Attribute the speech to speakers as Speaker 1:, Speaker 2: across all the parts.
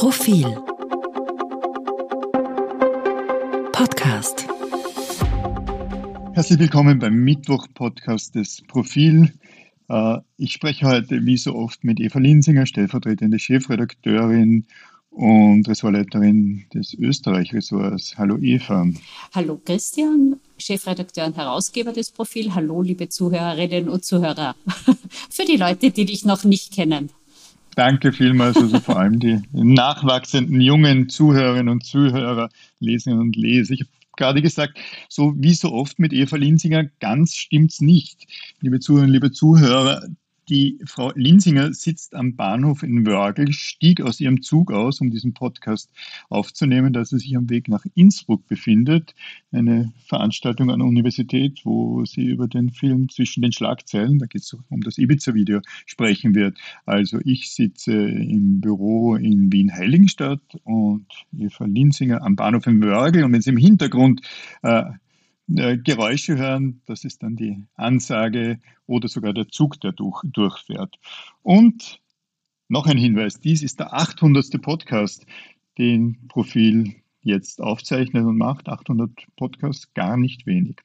Speaker 1: Profil Podcast
Speaker 2: Herzlich willkommen beim Mittwoch-Podcast des Profil. Äh, ich spreche heute wie so oft mit Eva Linsinger, stellvertretende Chefredakteurin und Ressortleiterin des Österreich-Ressorts. Hallo Eva.
Speaker 3: Hallo Christian, Chefredakteur und Herausgeber des Profil. Hallo liebe Zuhörerinnen und Zuhörer. Für die Leute, die dich noch nicht kennen.
Speaker 2: Danke vielmals, also vor allem die nachwachsenden jungen Zuhörerinnen und Zuhörer, Leserinnen und Leser. Ich habe gerade gesagt, so wie so oft mit Eva Linsinger, ganz stimmt's nicht. Liebe Zuhörerinnen, liebe Zuhörer, die Frau Linsinger sitzt am Bahnhof in Wörgl, stieg aus ihrem Zug aus, um diesen Podcast aufzunehmen, da sie sich am Weg nach Innsbruck befindet. Eine Veranstaltung an der Universität, wo sie über den Film Zwischen den Schlagzeilen, da geht es um das Ibiza-Video, sprechen wird. Also ich sitze im Büro in Wien-Heiligenstadt und Eva Linsinger am Bahnhof in Wörgl. Und wenn Sie im Hintergrund äh, äh, Geräusche hören, das ist dann die Ansage oder sogar der Zug, der durch, durchfährt. Und noch ein Hinweis, dies ist der 800. Podcast, den Profil jetzt aufzeichnet und macht. 800 Podcasts, gar nicht wenig.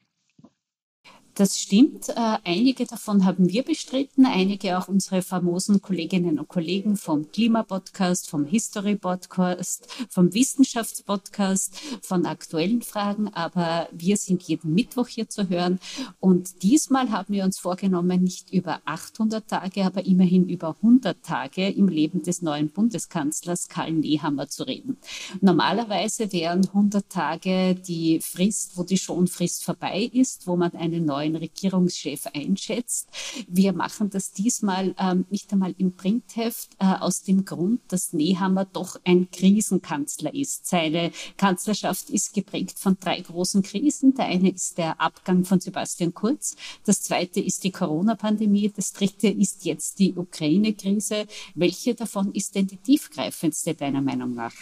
Speaker 3: Das stimmt. Äh, einige davon haben wir bestritten, einige auch unsere famosen Kolleginnen und Kollegen vom Klimapodcast, vom History-Podcast, vom Wissenschaftspodcast, von aktuellen Fragen. Aber wir sind jeden Mittwoch hier zu hören. Und diesmal haben wir uns vorgenommen, nicht über 800 Tage, aber immerhin über 100 Tage im Leben des neuen Bundeskanzlers Karl Nehammer zu reden. Normalerweise wären 100 Tage die Frist, wo die Schonfrist vorbei ist, wo man einen neuen neuen Regierungschef einschätzt. Wir machen das diesmal ähm, nicht einmal im Printheft äh, aus dem Grund, dass Nehammer doch ein Krisenkanzler ist. Seine Kanzlerschaft ist geprägt von drei großen Krisen. Der eine ist der Abgang von Sebastian Kurz. Das zweite ist die Corona-Pandemie. Das dritte ist jetzt die Ukraine-Krise. Welche davon ist denn die tiefgreifendste deiner Meinung nach?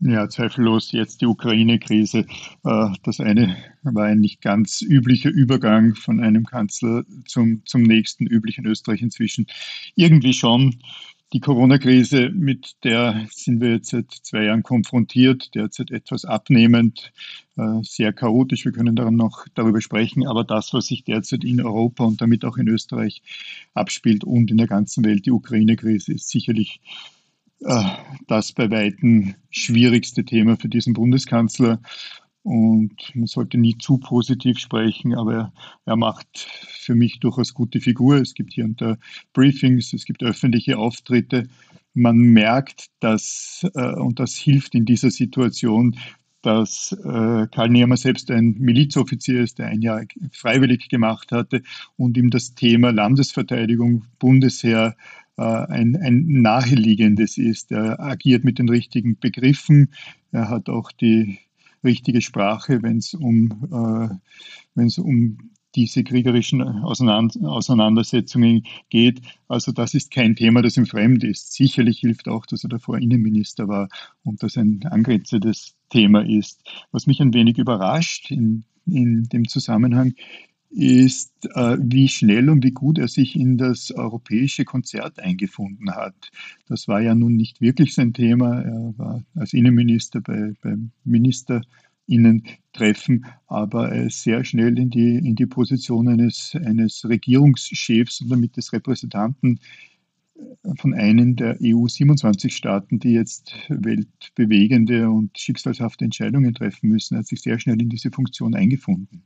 Speaker 2: Ja, zweifellos jetzt die Ukraine-Krise. Äh, das eine war ein nicht ganz üblicher Übergang von einem Kanzler zum, zum nächsten, üblichen Österreich inzwischen. Irgendwie schon. Die Corona-Krise, mit der sind wir jetzt seit zwei Jahren konfrontiert, derzeit etwas abnehmend, äh, sehr chaotisch. Wir können daran noch darüber sprechen. Aber das, was sich derzeit in Europa und damit auch in Österreich abspielt und in der ganzen Welt, die Ukraine-Krise, ist sicherlich das bei weitem schwierigste Thema für diesen Bundeskanzler. Und man sollte nie zu positiv sprechen, aber er, macht für mich durchaus gute Figur. Es gibt hier da Briefings, es gibt öffentliche Auftritte. Man merkt, dass, äh, und das hilft in dieser Situation, dass äh, Karl Nehmer selbst ein Milizoffizier ist, der ein Jahr freiwillig gemacht hatte und ihm das Thema Landesverteidigung, Bundesheer ein, ein naheliegendes ist. Er agiert mit den richtigen Begriffen. Er hat auch die richtige Sprache, wenn es um, äh, um diese kriegerischen Auseinandersetzungen geht. Also das ist kein Thema, das ihm fremd ist. Sicherlich hilft auch, dass er davor Innenminister war und das ein angrenzendes Thema ist. Was mich ein wenig überrascht in, in dem Zusammenhang ist, äh, wie schnell und wie gut er sich in das europäische Konzert eingefunden hat. Das war ja nun nicht wirklich sein Thema. Er war als Innenminister bei, beim Ministerinnen-Treffen, aber er ist sehr schnell in die, in die Position eines, eines Regierungschefs und damit des Repräsentanten von einem der EU-27-Staaten, die jetzt weltbewegende und schicksalshafte Entscheidungen treffen müssen. Er hat sich sehr schnell in diese Funktion eingefunden.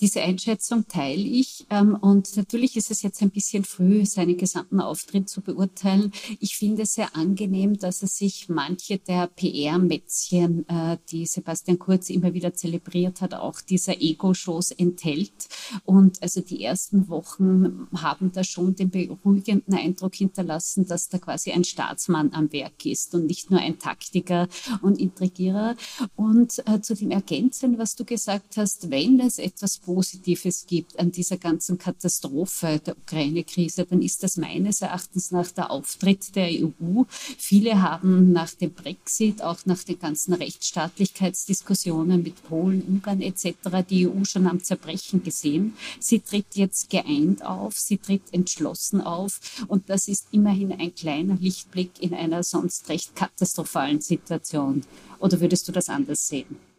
Speaker 3: Diese Einschätzung teile ich. Ähm, und natürlich ist es jetzt ein bisschen früh, seinen gesamten Auftritt zu beurteilen. Ich finde es sehr angenehm, dass er sich manche der PR-Mätzchen, äh, die Sebastian Kurz immer wieder zelebriert hat, auch dieser Ego-Shows enthält. Und also die ersten Wochen haben da schon den beruhigenden Eindruck hinterlassen, dass da quasi ein Staatsmann am Werk ist und nicht nur ein Taktiker und Intrigierer. Und äh, zu dem Ergänzen, was du gesagt hast, wenn es etwas Positives gibt an dieser ganzen Katastrophe der Ukraine-Krise, dann ist das meines Erachtens nach der Auftritt der EU. Viele haben nach dem Brexit, auch nach den ganzen Rechtsstaatlichkeitsdiskussionen mit Polen, Ungarn etc. die EU schon am Zerbrechen gesehen. Sie tritt jetzt geeint auf, sie tritt entschlossen auf und das ist immerhin ein kleiner Lichtblick in einer sonst recht katastrophalen Situation. Oder würdest du das anders sehen?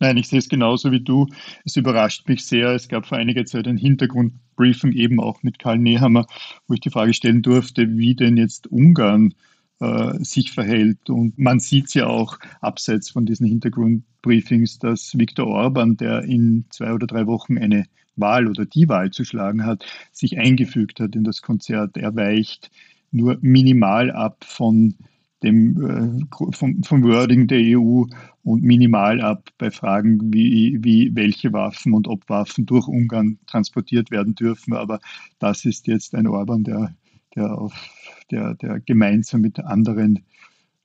Speaker 2: Nein, ich sehe es genauso wie du. Es überrascht mich sehr. Es gab vor einiger Zeit ein Hintergrundbriefing eben auch mit Karl Nehammer, wo ich die Frage stellen durfte, wie denn jetzt Ungarn äh, sich verhält. Und man sieht es ja auch abseits von diesen Hintergrundbriefings, dass Viktor Orban, der in zwei oder drei Wochen eine Wahl oder die Wahl zu schlagen hat, sich eingefügt hat in das Konzert. Er weicht nur minimal ab von dem, äh, vom, vom Wording der EU und minimal ab bei Fragen wie, wie welche Waffen und ob Waffen durch Ungarn transportiert werden dürfen. Aber das ist jetzt ein Orban, der, der, auf, der, der gemeinsam mit anderen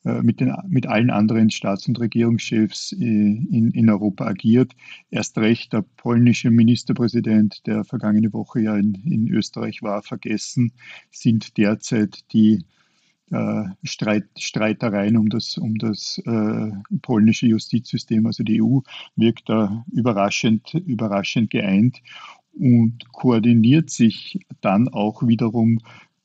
Speaker 2: äh, mit, den, mit allen anderen Staats- und Regierungschefs äh, in, in Europa agiert. Erst recht der polnische Ministerpräsident, der vergangene Woche ja in, in Österreich war, vergessen, sind derzeit die äh, Streit, Streitereien um das, um das äh, polnische Justizsystem, also die EU, wirkt da überraschend, überraschend geeint und koordiniert sich dann auch wiederum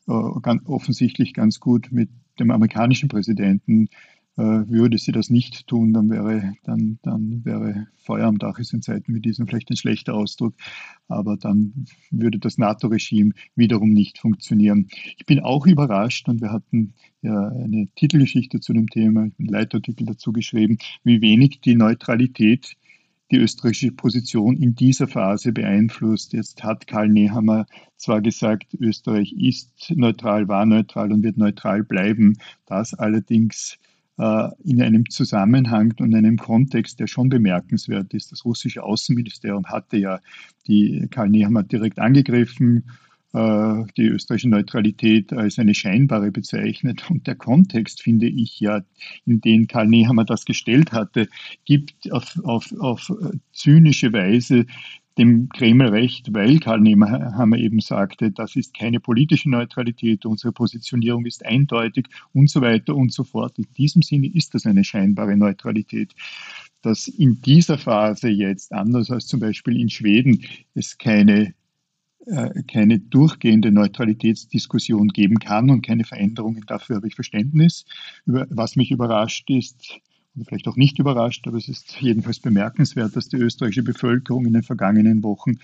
Speaker 2: äh, ganz offensichtlich ganz gut mit dem amerikanischen Präsidenten, würde sie das nicht tun, dann wäre, dann, dann wäre Feuer am Dach ist in Zeiten wie diesen vielleicht ein schlechter Ausdruck, aber dann würde das NATO-Regime wiederum nicht funktionieren. Ich bin auch überrascht und wir hatten ja eine Titelgeschichte zu dem Thema, einen Leitartikel dazu geschrieben, wie wenig die Neutralität die österreichische Position in dieser Phase beeinflusst. Jetzt hat Karl Nehammer zwar gesagt, Österreich ist neutral, war neutral und wird neutral bleiben. Das allerdings äh, in einem Zusammenhang und einem Kontext, der schon bemerkenswert ist. Das russische Außenministerium hatte ja die Karl Nehammer direkt angegriffen, äh, die österreichische Neutralität als eine scheinbare bezeichnet. Und der Kontext, finde ich ja, in den Karl Nehammer das gestellt hatte, gibt auf, auf, auf zynische Weise dem Kreml recht, weil Karl Nehammer eben sagte, das ist keine politische Neutralität, unsere Positionierung ist eindeutig und so weiter und so fort. In diesem Sinne ist das eine scheinbare Neutralität. Dass in dieser Phase jetzt, anders als zum Beispiel in Schweden, es keine äh, keine durchgehende Neutralitätsdiskussion geben kann und keine Veränderungen. Dafür habe ich Verständnis. Was mich überrascht ist, vielleicht auch nicht überrascht, aber es ist jedenfalls bemerkenswert, dass die österreichische Bevölkerung in den vergangenen Wochen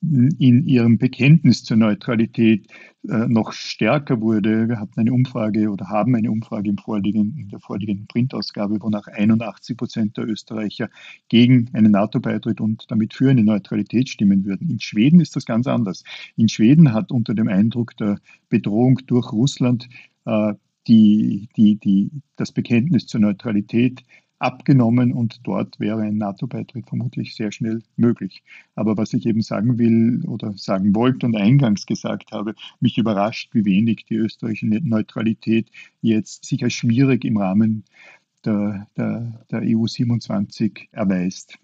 Speaker 2: in ihrem Bekenntnis zur Neutralität äh, noch stärker wurde. Wir hatten eine Umfrage oder haben eine Umfrage im vorliegenden, in der vorliegenden Printausgabe, wonach 81 Prozent der Österreicher gegen einen NATO-Beitritt und damit für eine Neutralität stimmen würden. In Schweden ist das ganz anders. In Schweden hat unter dem Eindruck der Bedrohung durch Russland äh, die, die, die, das Bekenntnis zur Neutralität abgenommen und dort wäre ein NATO-Beitritt vermutlich sehr schnell möglich. Aber was ich eben sagen will oder sagen wollte und eingangs gesagt habe, mich überrascht, wie wenig die österreichische Neutralität jetzt sich als schwierig im Rahmen der, der, der EU 27 erweist.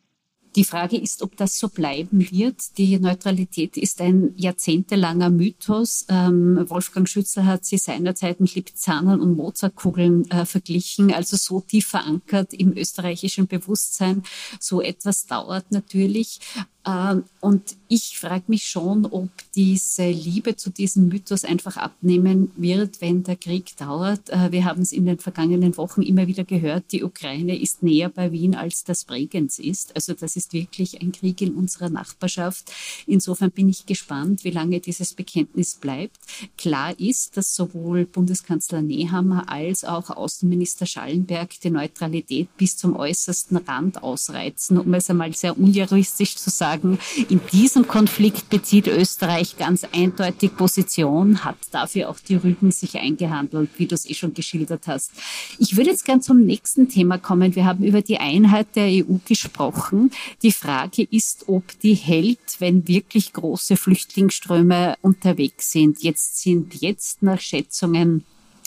Speaker 3: Die Frage ist, ob das so bleiben wird. Die Neutralität ist ein jahrzehntelanger Mythos. Ähm, Wolfgang Schützler hat sie seinerzeit mit Lipizanern und Mozartkugeln äh, verglichen, also so tief verankert im österreichischen Bewusstsein. So etwas dauert natürlich. Ähm, und ich frage mich schon, ob diese Liebe zu diesem Mythos einfach abnehmen wird, wenn der Krieg dauert. Äh, wir haben es in den vergangenen Wochen immer wieder gehört, die Ukraine ist näher bei Wien, als das Bregenz ist. Also das ist wirklich ein Krieg in unserer Nachbarschaft. Insofern bin ich gespannt, wie lange dieses Bekenntnis bleibt. Klar ist, dass sowohl Bundeskanzler Nehammer als auch Außenminister Schallenberg die Neutralität bis zum äußersten Rand ausreizen, um es einmal sehr unjuristisch zu sagen sagen, in diesem Konflikt bezieht Österreich ganz eindeutig Position, hat dafür auch die Rügen sich eingehandelt, wie du es eh schon geschildert hast. Ich würde jetzt gern zum nächsten Thema kommen. Wir haben über die Einheit der EU gesprochen. Die Frage ist, ob die hält, wenn wirklich große Flüchtlingsströme unterwegs sind. Jetzt sind jetzt nach Schätzungen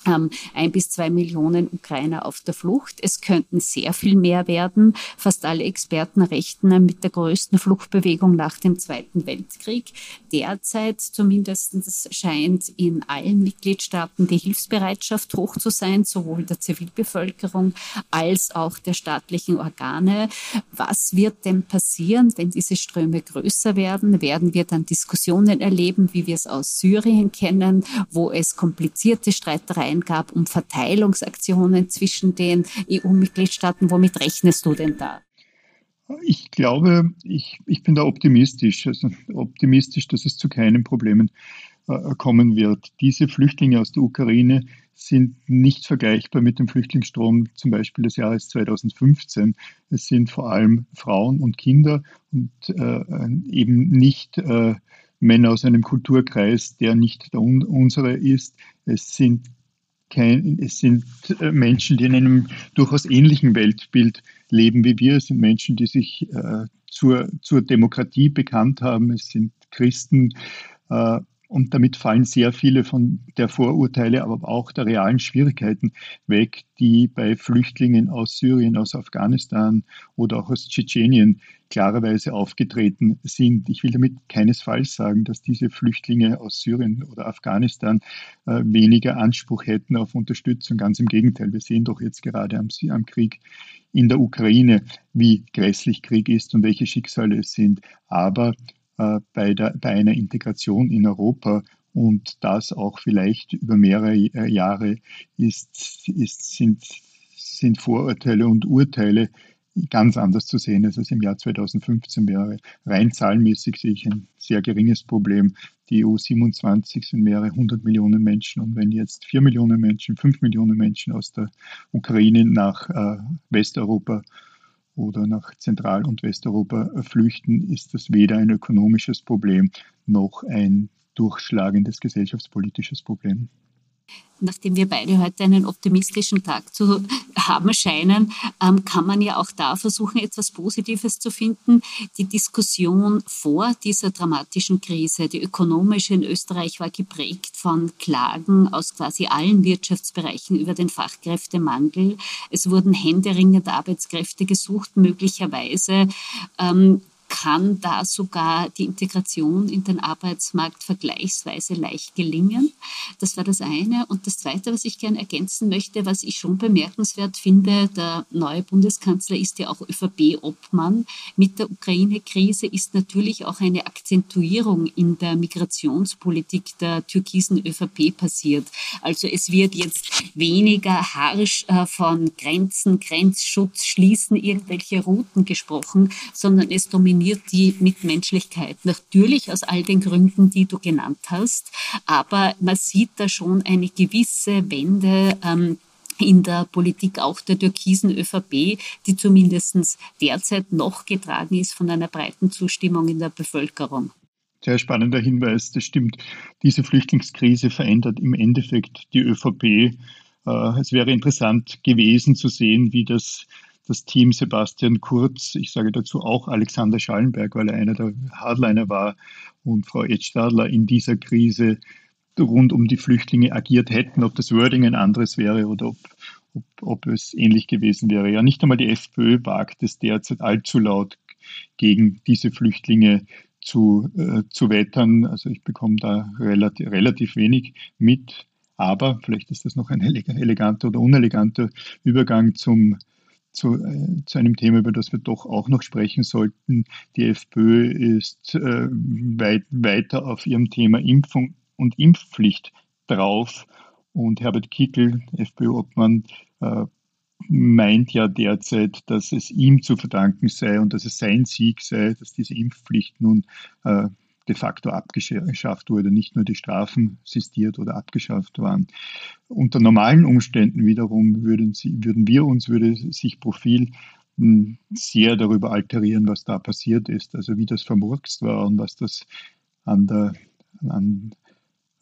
Speaker 3: ähm, ein bis zwei Millionen Ukrainer auf der Flucht. Es könnten sehr viel mehr werden. Fast alle Experten rechnen mit der größten Fluchtbewegung nach dem Zweiten Weltkrieg. Derzeit zumindest scheint in allen Mitgliedstaaten die Hilfsbereitschaft hoch zu sein, sowohl der Zivilbevölkerung als auch der staatlichen Organe. Was wird denn passieren, wenn diese Ströme größer werden? Werden wir dann Diskussionen erleben, wie wir es aus Syrien kennen, wo es komplizierte Streitereien Kriterien gab, um Verteilungsaktionen zwischen den EU-Mitgliedstaaten. Womit rechnest du denn da?
Speaker 2: Ich glaube, ich, ich bin da optimistisch, also optimistisch, dass es zu keinen Problemen äh, kommen wird. Diese Flüchtlinge aus der Ukraine sind nicht vergleichbar mit dem Flüchtlingsstrom zum Beispiel des Jahres 2015. Es sind vor allem Frauen und Kinder und äh, eben nicht äh, Männer aus einem Kulturkreis, der nicht der unsere ist. Es sind kein, es sind äh, Menschen, die in einem durchaus ähnlichen Weltbild leben wie wir. Es sind Menschen, die sich äh, zur, zur Demokratie bekannt haben. Es sind Christen. Äh, und damit fallen sehr viele von der Vorurteile, aber auch der realen Schwierigkeiten weg, die bei Flüchtlingen aus Syrien, aus Afghanistan oder auch aus Tschetschenien klarerweise aufgetreten sind. Ich will damit keinesfalls sagen, dass diese Flüchtlinge aus Syrien oder Afghanistan äh, weniger Anspruch hätten auf Unterstützung. Ganz im Gegenteil. Wir sehen doch jetzt gerade am, am Krieg in der Ukraine, wie grässlich Krieg ist und welche Schicksale es sind. Aber äh, bei, der, bei einer Integration in Europa und das auch vielleicht über mehrere äh, Jahre ist, ist, sind, sind Vorurteile und Urteile ganz anders zu sehen, als es im Jahr 2015 wäre. Rein zahlenmäßig sehe ich ein sehr geringes Problem. Die EU 27 sind mehrere hundert Millionen Menschen und wenn jetzt vier Millionen Menschen, fünf Millionen Menschen aus der Ukraine nach äh, Westeuropa oder nach Zentral- und Westeuropa flüchten, ist das weder ein ökonomisches Problem noch ein durchschlagendes gesellschaftspolitisches Problem
Speaker 3: nachdem wir beide heute einen optimistischen Tag zu haben scheinen, ähm, kann man ja auch da versuchen, etwas Positives zu finden. Die Diskussion vor dieser dramatischen Krise, die ökonomische in Österreich, war geprägt von Klagen aus quasi allen Wirtschaftsbereichen über den Fachkräftemangel. Es wurden händeringend Arbeitskräfte gesucht, möglicherweise. Kann da sogar die Integration in den Arbeitsmarkt vergleichsweise leicht gelingen. Das war das eine. Und das Zweite, was ich gerne ergänzen möchte, was ich schon bemerkenswert finde, der neue Bundeskanzler ist ja auch ÖVP-Obmann. Mit der Ukraine-Krise ist natürlich auch eine Akzentuierung in der Migrationspolitik der türkisen ÖVP passiert. Also es wird jetzt weniger harsch äh, von Grenzen, Grenzschutz, Schließen, irgendwelche Routen gesprochen, sondern es dominiert dominiert die Mitmenschlichkeit. Natürlich aus all den Gründen, die du genannt hast, aber man sieht da schon eine gewisse Wende. Ähm, in der Politik auch der türkisen ÖVP, die zumindest derzeit noch getragen ist von einer breiten Zustimmung in der Bevölkerung.
Speaker 2: Sehr spannender Hinweis, das stimmt. Diese Flüchtlingskrise verändert im Endeffekt die ÖVP. Äh, es wäre interessant gewesen zu sehen, wie das das Team Sebastian Kurz, ich sage dazu auch Alexander Schallenberg, weil er einer der Hardliner war und Frau Edstadler in dieser Krise rund um die Flüchtlinge agiert hätten, ob das Wording ein anderes wäre oder ob, ob, ob es ähnlich gewesen wäre. Ja, nicht einmal die FPÖ wagt es derzeit allzu laut gegen diese Flüchtlinge zu, äh, zu wettern. Also ich bekomme da relativ, relativ wenig mit. Aber vielleicht ist das noch ein eleganter oder uneleganter Übergang zum zu, äh, zu einem Thema, über das wir doch auch noch sprechen sollten. Die FPÖ ist äh, weit, weiter auf ihrem Thema Impfung und Impfpflicht drauf. Und Herbert Kickel, FPÖ-Obmann, äh, meint ja derzeit, dass es ihm zu verdanken sei und dass es sein Sieg sei, dass diese Impfpflicht nun äh, de facto abgeschafft wurde, nicht nur die Strafen sistiert oder abgeschafft waren. Unter normalen Umständen wiederum würden, sie, würden wir uns, würde sich Profil hm, sehr darüber alterieren, was da passiert ist, also wie das vermurkst war und was das an der, an,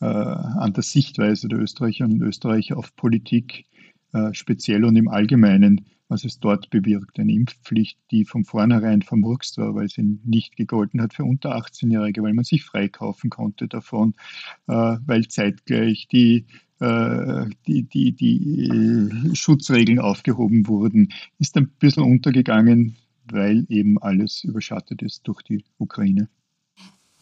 Speaker 2: äh, an der Sichtweise der Österreicherinnen und Österreicher auf Politik äh, speziell und im Allgemeinen was es dort bewirkt. Eine Impfpflicht, die von vornherein vermurkst war, weil sie nicht gegolten hat für unter 18-Jährige, weil man sich freikaufen konnte davon, äh, weil zeitgleich die äh, die, die, die äh, Schutzregeln aufgehoben wurden, ist ein bisschen untergegangen, weil eben alles überschattet ist durch die Ukraine.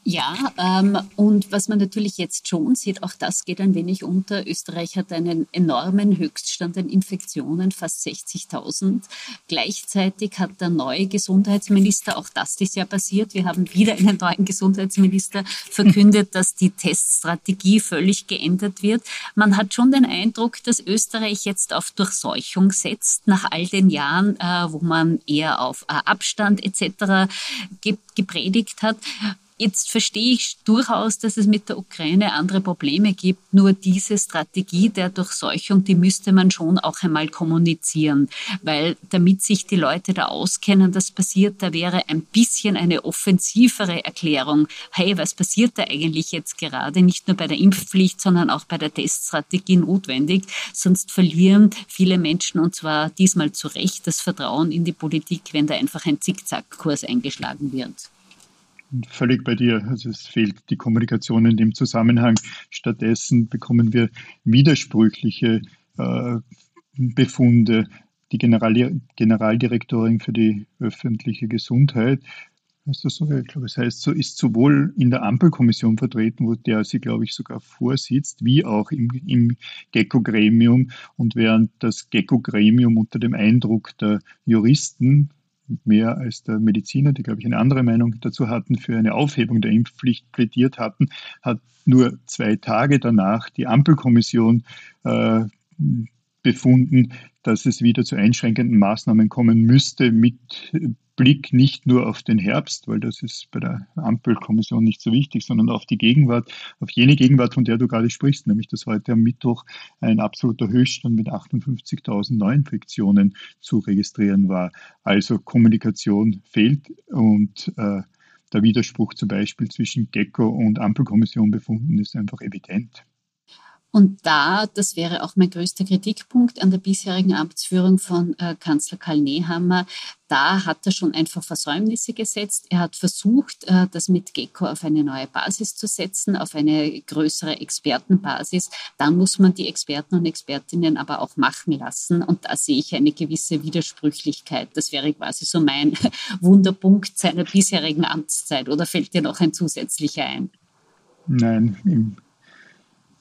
Speaker 3: Ja, ähm, und was man natürlich jetzt schon sieht, auch das geht ein wenig unter. Österreich hat einen enormen Höchststand an Infektionen, fast 60.000. Gleichzeitig hat der neue Gesundheitsminister, auch das ist ja passiert, wir haben wieder einen neuen Gesundheitsminister verkündet, dass die Teststrategie völlig geändert wird. Man hat schon den Eindruck, dass Österreich jetzt auf Durchseuchung setzt, nach all den Jahren, äh, wo man eher auf äh, Abstand etc. gepredigt hat. Jetzt verstehe ich durchaus, dass es mit der Ukraine andere Probleme gibt. Nur diese Strategie der Durchseuchung, die müsste man schon auch einmal kommunizieren. Weil damit sich die Leute da auskennen, das passiert, da wäre ein bisschen eine offensivere Erklärung. Hey, was passiert da eigentlich jetzt gerade? Nicht nur bei der Impfpflicht, sondern auch bei der Teststrategie notwendig. Sonst verlieren viele Menschen, und zwar diesmal zu Recht, das Vertrauen in die Politik, wenn da einfach ein Zickzackkurs eingeschlagen wird
Speaker 2: völlig bei dir. Also es fehlt die Kommunikation in dem Zusammenhang. Stattdessen bekommen wir widersprüchliche äh, Befunde. Die General Generaldirektorin für die öffentliche Gesundheit, heißt das so? Ich glaube, es heißt so, ist sowohl in der Ampelkommission vertreten, wo der sie, glaube ich, sogar vorsitzt, wie auch im, im GECO-Gremium. Und während das GECO-Gremium unter dem Eindruck der Juristen mehr als der Mediziner, die, glaube ich, eine andere Meinung dazu hatten, für eine Aufhebung der Impfpflicht plädiert hatten, hat nur zwei Tage danach die Ampelkommission äh, befunden, dass es wieder zu einschränkenden Maßnahmen kommen müsste mit Blick nicht nur auf den Herbst, weil das ist bei der Ampelkommission nicht so wichtig, sondern auf die Gegenwart, auf jene Gegenwart, von der du gerade sprichst, nämlich dass heute am Mittwoch ein absoluter Höchststand mit 58.000 Neuinfektionen zu registrieren war. Also Kommunikation fehlt und äh, der Widerspruch zum Beispiel zwischen GECKO und Ampelkommission befunden ist einfach evident.
Speaker 3: Und da, das wäre auch mein größter Kritikpunkt an der bisherigen Amtsführung von äh, Kanzler Karl Nehammer, da hat er schon einfach Versäumnisse gesetzt. Er hat versucht, äh, das mit GECO auf eine neue Basis zu setzen, auf eine größere Expertenbasis. Dann muss man die Experten und Expertinnen aber auch machen lassen. Und da sehe ich eine gewisse Widersprüchlichkeit. Das wäre quasi so mein Wunderpunkt seiner bisherigen Amtszeit. Oder fällt dir noch ein zusätzlicher ein?
Speaker 2: Nein, im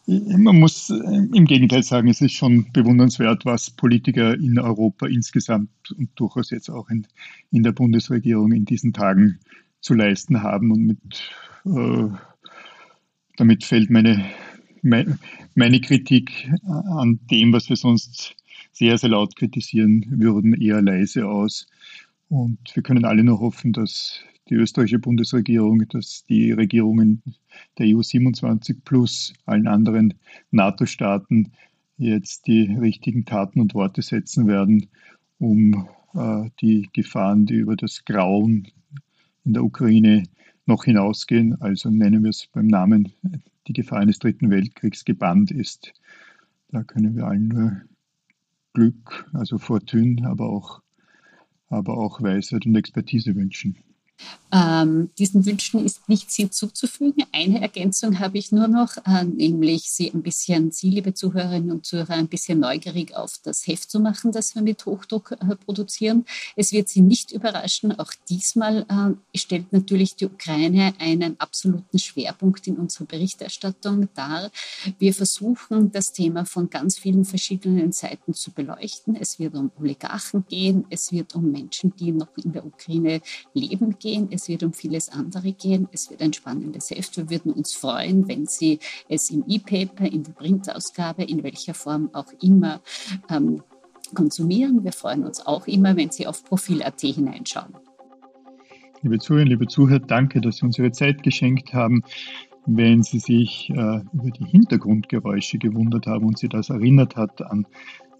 Speaker 2: man muss äh, im Gegenteil sagen, es ist schon bewundernswert, was Politiker in Europa insgesamt und durchaus jetzt auch in, in der Bundesregierung in diesen Tagen zu leisten haben. Und mit, äh, damit fällt meine, meine Kritik an dem, was wir sonst sehr, sehr laut kritisieren würden, eher leise aus. Und wir können alle nur hoffen, dass die österreichische Bundesregierung, dass die Regierungen der EU 27 plus allen anderen NATO-Staaten jetzt die richtigen Taten und Worte setzen werden, um äh, die Gefahren, die über das Grauen in der Ukraine noch hinausgehen, also nennen wir es beim Namen, die Gefahr eines dritten Weltkriegs gebannt ist. Da können wir allen nur Glück, also Fortune, aber auch, aber auch Weisheit und Expertise wünschen.
Speaker 3: Ähm, diesen Wünschen ist nichts hinzuzufügen. Eine Ergänzung habe ich nur noch, äh, nämlich Sie ein bisschen, Sie, liebe Zuhörerinnen und Zuhörer, ein bisschen neugierig auf das Heft zu machen, das wir mit Hochdruck äh, produzieren. Es wird Sie nicht überraschen, auch diesmal äh, stellt natürlich die Ukraine einen absoluten Schwerpunkt in unserer Berichterstattung dar. Wir versuchen, das Thema von ganz vielen verschiedenen Seiten zu beleuchten. Es wird um Oligarchen gehen, es wird um Menschen, die noch in der Ukraine leben gehen, es wird um vieles andere gehen, es wird ein spannendes Heft. Wir würden uns freuen, wenn Sie es im E-Paper, in der Printausgabe, in welcher Form auch immer ähm, konsumieren. Wir freuen uns auch immer, wenn Sie auf Profil.at hineinschauen.
Speaker 2: Liebe Zuhörerinnen, liebe Zuhörer, danke, dass Sie uns Ihre Zeit geschenkt haben. Wenn Sie sich äh, über die Hintergrundgeräusche gewundert haben und Sie das erinnert hat an,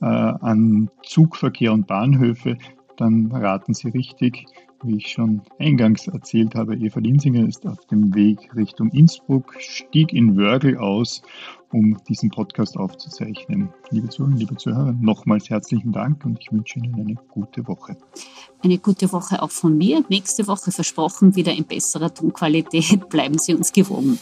Speaker 2: äh, an Zugverkehr und Bahnhöfe, dann raten Sie richtig. Wie ich schon eingangs erzählt habe, Eva Linsinger ist auf dem Weg Richtung Innsbruck, stieg in Wörgl aus, um diesen Podcast aufzuzeichnen. Liebe Zuhörer, liebe Zuhörer, nochmals herzlichen Dank und ich wünsche Ihnen eine gute Woche.
Speaker 3: Eine gute Woche auch von mir. Nächste Woche versprochen wieder in besserer Tonqualität. Bleiben Sie uns gewogen.